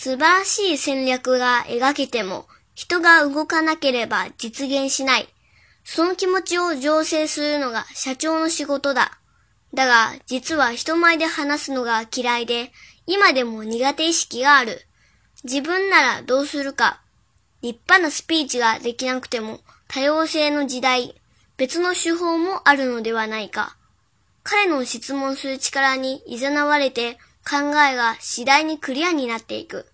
素晴らしい戦略が描けても、人が動かなければ実現しない。その気持ちを醸成するのが社長の仕事だ。だが、実は人前で話すのが嫌いで、今でも苦手意識がある。自分ならどうするか。立派なスピーチができなくても、多様性の時代、別の手法もあるのではないか。彼の質問する力に誘われて考えが次第にクリアになっていく。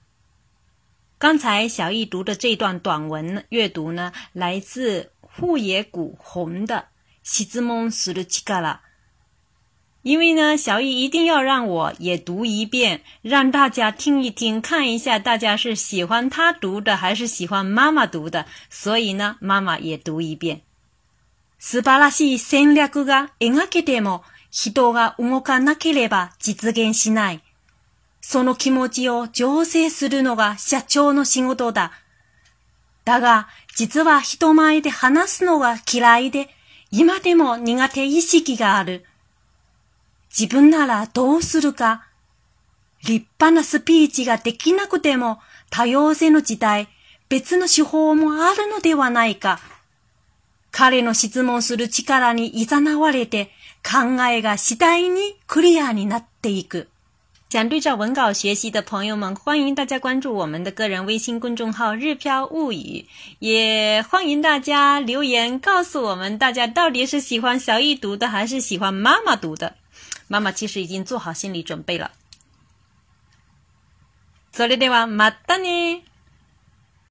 刚才小易读的这段短文阅读呢，来自户野古弘的質問する力。因为呢，小易一定要让我也读一遍，让大家听一听，看一下大家是喜欢他读的还是喜欢妈妈读的。所以呢，妈妈也读一遍。素晴らしい戦略が描けても。人が動かなければ実現しない。その気持ちを醸成するのが社長の仕事だ。だが、実は人前で話すのが嫌いで、今でも苦手意識がある。自分ならどうするか。立派なスピーチができなくても、多様性の時代、別の手法もあるのではないか。彼の質問する力に誘われて、考えが次第にクリアになっていく。想对照文稿学习的朋友们，欢迎大家关注我们的个人微信公众号“日飘物语”，也欢迎大家留言告诉我们，大家到底是喜欢小易读的，还是喜欢妈妈读的？妈妈其实已经做好心理准备了。それではまたね。